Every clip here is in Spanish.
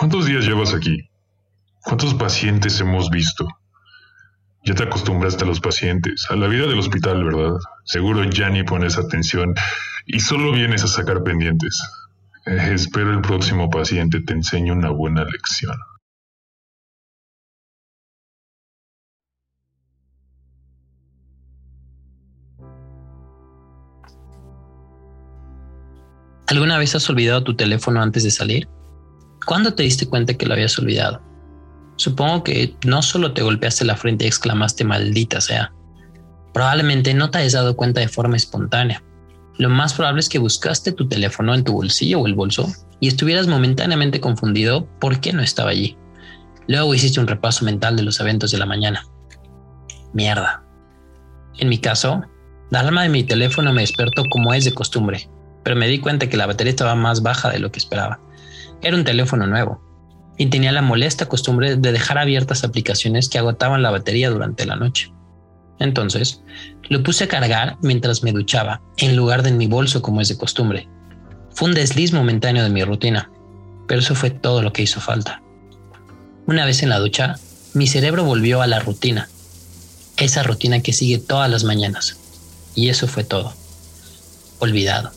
¿Cuántos días llevas aquí? ¿Cuántos pacientes hemos visto? Ya te acostumbraste a los pacientes, a la vida del hospital, ¿verdad? Seguro ya ni pones atención y solo vienes a sacar pendientes. Eh, espero el próximo paciente te enseñe una buena lección. ¿Alguna vez has olvidado tu teléfono antes de salir? ¿Cuándo te diste cuenta que lo habías olvidado? Supongo que no solo te golpeaste la frente y exclamaste maldita sea. Probablemente no te hayas dado cuenta de forma espontánea. Lo más probable es que buscaste tu teléfono en tu bolsillo o el bolso y estuvieras momentáneamente confundido por qué no estaba allí. Luego hiciste un repaso mental de los eventos de la mañana. Mierda. En mi caso, la alarma de mi teléfono me despertó como es de costumbre, pero me di cuenta que la batería estaba más baja de lo que esperaba. Era un teléfono nuevo, y tenía la molesta costumbre de dejar abiertas aplicaciones que agotaban la batería durante la noche. Entonces, lo puse a cargar mientras me duchaba, en lugar de en mi bolso como es de costumbre. Fue un desliz momentáneo de mi rutina, pero eso fue todo lo que hizo falta. Una vez en la ducha, mi cerebro volvió a la rutina, esa rutina que sigue todas las mañanas. Y eso fue todo. Olvidado.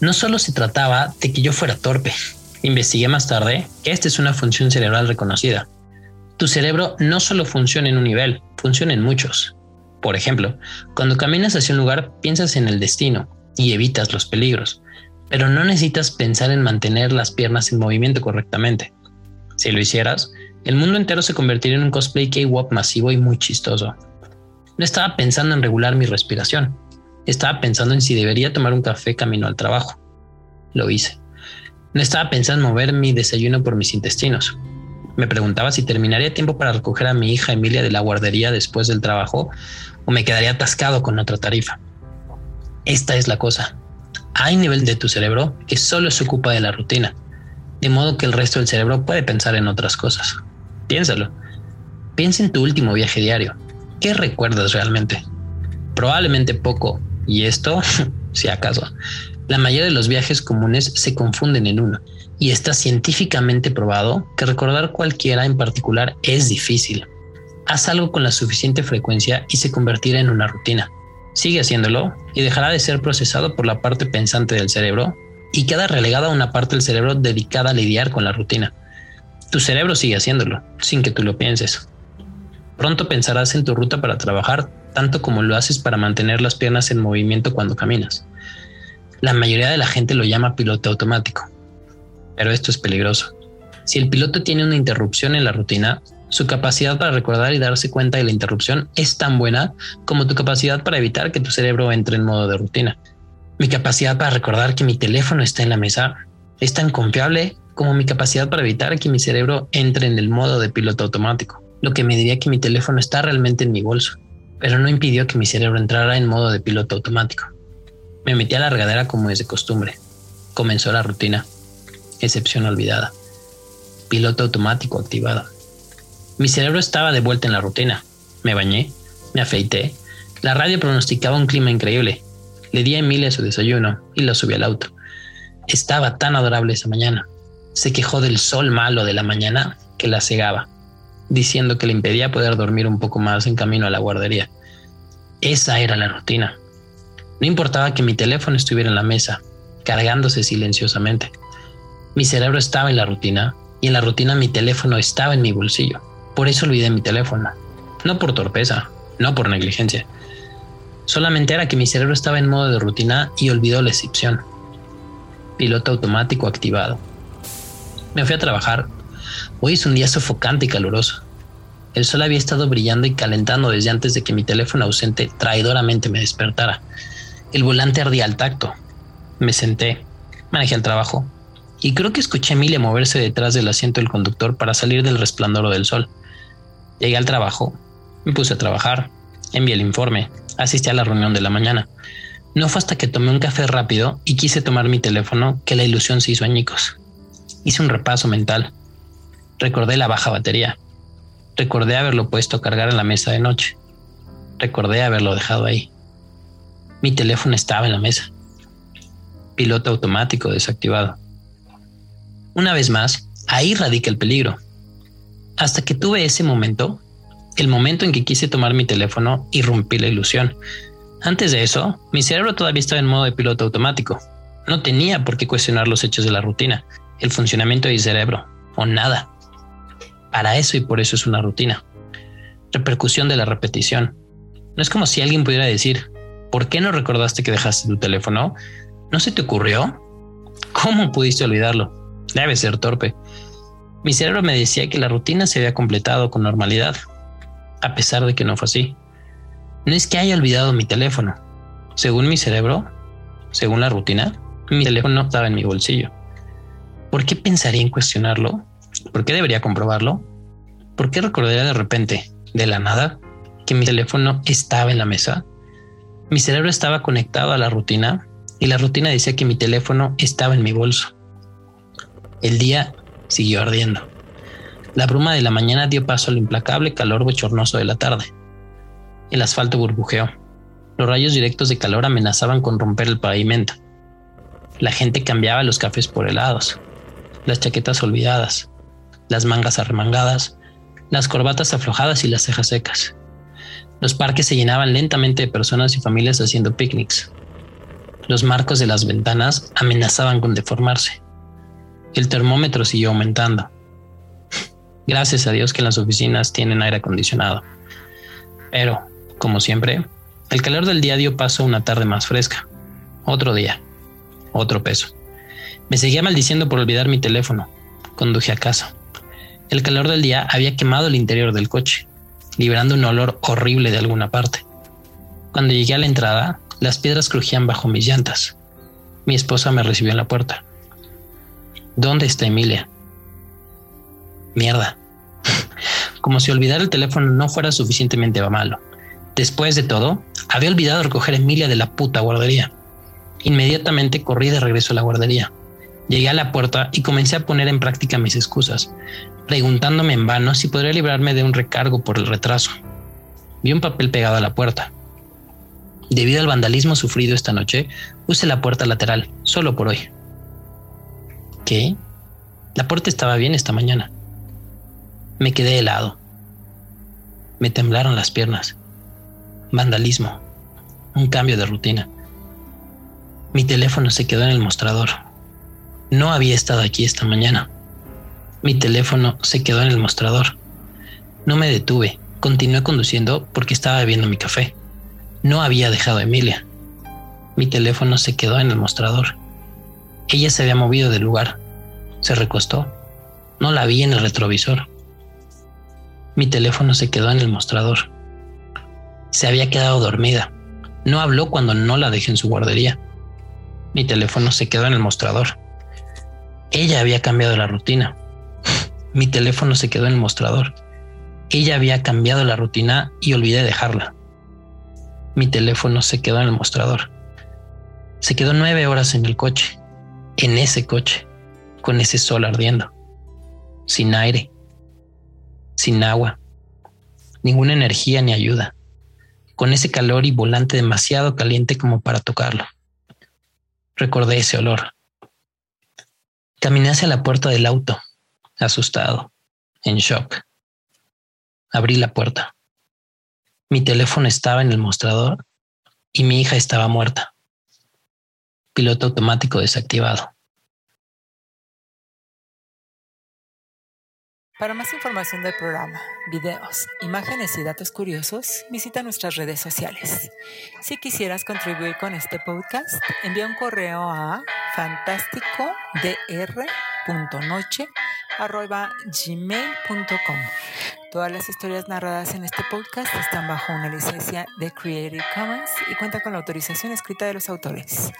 No solo se trataba de que yo fuera torpe, Investigué más tarde que esta es una función cerebral reconocida. Tu cerebro no solo funciona en un nivel, funciona en muchos. Por ejemplo, cuando caminas hacia un lugar piensas en el destino y evitas los peligros, pero no necesitas pensar en mantener las piernas en movimiento correctamente. Si lo hicieras, el mundo entero se convertiría en un cosplay K-Wop masivo y muy chistoso. No estaba pensando en regular mi respiración, estaba pensando en si debería tomar un café camino al trabajo. Lo hice. No estaba pensando en mover mi desayuno por mis intestinos. Me preguntaba si terminaría tiempo para recoger a mi hija Emilia de la guardería después del trabajo o me quedaría atascado con otra tarifa. Esta es la cosa. Hay nivel de tu cerebro que solo se ocupa de la rutina, de modo que el resto del cerebro puede pensar en otras cosas. Piénsalo. Piensa en tu último viaje diario. ¿Qué recuerdas realmente? Probablemente poco, y esto, si acaso, la mayoría de los viajes comunes se confunden en uno, y está científicamente probado que recordar cualquiera en particular es difícil. Haz algo con la suficiente frecuencia y se convertirá en una rutina. Sigue haciéndolo y dejará de ser procesado por la parte pensante del cerebro y queda relegada una parte del cerebro dedicada a lidiar con la rutina. Tu cerebro sigue haciéndolo, sin que tú lo pienses. Pronto pensarás en tu ruta para trabajar tanto como lo haces para mantener las piernas en movimiento cuando caminas. La mayoría de la gente lo llama piloto automático, pero esto es peligroso. Si el piloto tiene una interrupción en la rutina, su capacidad para recordar y darse cuenta de la interrupción es tan buena como tu capacidad para evitar que tu cerebro entre en modo de rutina. Mi capacidad para recordar que mi teléfono está en la mesa es tan confiable como mi capacidad para evitar que mi cerebro entre en el modo de piloto automático, lo que me diría que mi teléfono está realmente en mi bolso, pero no impidió que mi cerebro entrara en modo de piloto automático. Me metí a la regadera como es de costumbre. Comenzó la rutina. Excepción olvidada. Piloto automático activado. Mi cerebro estaba de vuelta en la rutina. Me bañé, me afeité. La radio pronosticaba un clima increíble. Le di a Emilia su desayuno y lo subí al auto. Estaba tan adorable esa mañana. Se quejó del sol malo de la mañana que la cegaba, diciendo que le impedía poder dormir un poco más en camino a la guardería. Esa era la rutina. No importaba que mi teléfono estuviera en la mesa, cargándose silenciosamente. Mi cerebro estaba en la rutina y en la rutina mi teléfono estaba en mi bolsillo. Por eso olvidé mi teléfono. No por torpeza, no por negligencia. Solamente era que mi cerebro estaba en modo de rutina y olvidó la excepción. Piloto automático activado. Me fui a trabajar. Hoy es un día sofocante y caluroso. El sol había estado brillando y calentando desde antes de que mi teléfono ausente traidoramente me despertara. El volante ardía al tacto. Me senté, manejé el trabajo y creo que escuché a Emilia moverse detrás del asiento del conductor para salir del resplandor del sol. Llegué al trabajo, me puse a trabajar, envié el informe, asistí a la reunión de la mañana. No fue hasta que tomé un café rápido y quise tomar mi teléfono que la ilusión se hizo añicos. Hice un repaso mental. Recordé la baja batería. Recordé haberlo puesto a cargar en la mesa de noche. Recordé haberlo dejado ahí. Mi teléfono estaba en la mesa. Piloto automático desactivado. Una vez más, ahí radica el peligro. Hasta que tuve ese momento, el momento en que quise tomar mi teléfono y rompí la ilusión. Antes de eso, mi cerebro todavía estaba en modo de piloto automático. No tenía por qué cuestionar los hechos de la rutina, el funcionamiento de mi cerebro, o nada. Para eso y por eso es una rutina. Repercusión de la repetición. No es como si alguien pudiera decir, ¿por qué no recordaste que dejaste tu teléfono? ¿No se te ocurrió? ¿Cómo pudiste olvidarlo? Debe ser torpe. Mi cerebro me decía que la rutina se había completado con normalidad, a pesar de que no fue así. No es que haya olvidado mi teléfono. Según mi cerebro, según la rutina, mi teléfono estaba en mi bolsillo. ¿Por qué pensaría en cuestionarlo? ¿Por qué debería comprobarlo? ¿Por qué recordaría de repente, de la nada, que mi teléfono estaba en la mesa? Mi cerebro estaba conectado a la rutina y la rutina decía que mi teléfono estaba en mi bolso. El día siguió ardiendo. La bruma de la mañana dio paso al implacable calor bochornoso de la tarde. El asfalto burbujeó. Los rayos directos de calor amenazaban con romper el pavimento. La gente cambiaba los cafés por helados, las chaquetas olvidadas, las mangas arremangadas, las corbatas aflojadas y las cejas secas. Los parques se llenaban lentamente de personas y familias haciendo picnics. Los marcos de las ventanas amenazaban con deformarse. El termómetro siguió aumentando. Gracias a Dios que las oficinas tienen aire acondicionado. Pero, como siempre, el calor del día dio paso a una tarde más fresca. Otro día. Otro peso. Me seguía maldiciendo por olvidar mi teléfono. Conduje a casa. El calor del día había quemado el interior del coche, liberando un olor horrible de alguna parte. Cuando llegué a la entrada, las piedras crujían bajo mis llantas. Mi esposa me recibió en la puerta. ¿Dónde está Emilia? Mierda. Como si olvidar el teléfono no fuera suficientemente malo. Después de todo, había olvidado recoger a Emilia de la puta guardería. Inmediatamente corrí de regreso a la guardería. Llegué a la puerta y comencé a poner en práctica mis excusas, preguntándome en vano si podría librarme de un recargo por el retraso. Vi un papel pegado a la puerta. Debido al vandalismo sufrido esta noche, puse la puerta lateral, solo por hoy. ¿Qué? La puerta estaba bien esta mañana. Me quedé helado. Me temblaron las piernas. Vandalismo. Un cambio de rutina. Mi teléfono se quedó en el mostrador. No había estado aquí esta mañana. Mi teléfono se quedó en el mostrador. No me detuve. Continué conduciendo porque estaba bebiendo mi café. No había dejado a Emilia. Mi teléfono se quedó en el mostrador. Ella se había movido del lugar. Se recostó. No la vi en el retrovisor. Mi teléfono se quedó en el mostrador. Se había quedado dormida. No habló cuando no la dejé en su guardería. Mi teléfono se quedó en el mostrador. Ella había cambiado la rutina. Mi teléfono se quedó en el mostrador. Ella había cambiado la rutina y olvidé dejarla. Mi teléfono se quedó en el mostrador. Se quedó nueve horas en el coche, en ese coche, con ese sol ardiendo, sin aire, sin agua, ninguna energía ni ayuda, con ese calor y volante demasiado caliente como para tocarlo. Recordé ese olor. Caminé hacia la puerta del auto, asustado, en shock. Abrí la puerta. Mi teléfono estaba en el mostrador y mi hija estaba muerta. Piloto automático desactivado. Para más información del programa, videos, imágenes y datos curiosos, visita nuestras redes sociales. Si quisieras contribuir con este podcast, envía un correo a fantásticodr.noche.gmail.com Todas las historias narradas en este podcast están bajo una licencia de Creative Commons y cuentan con la autorización escrita de los autores.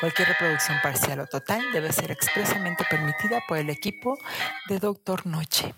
Cualquier reproducción parcial o total debe ser expresamente permitida por el equipo de Doctor Noche.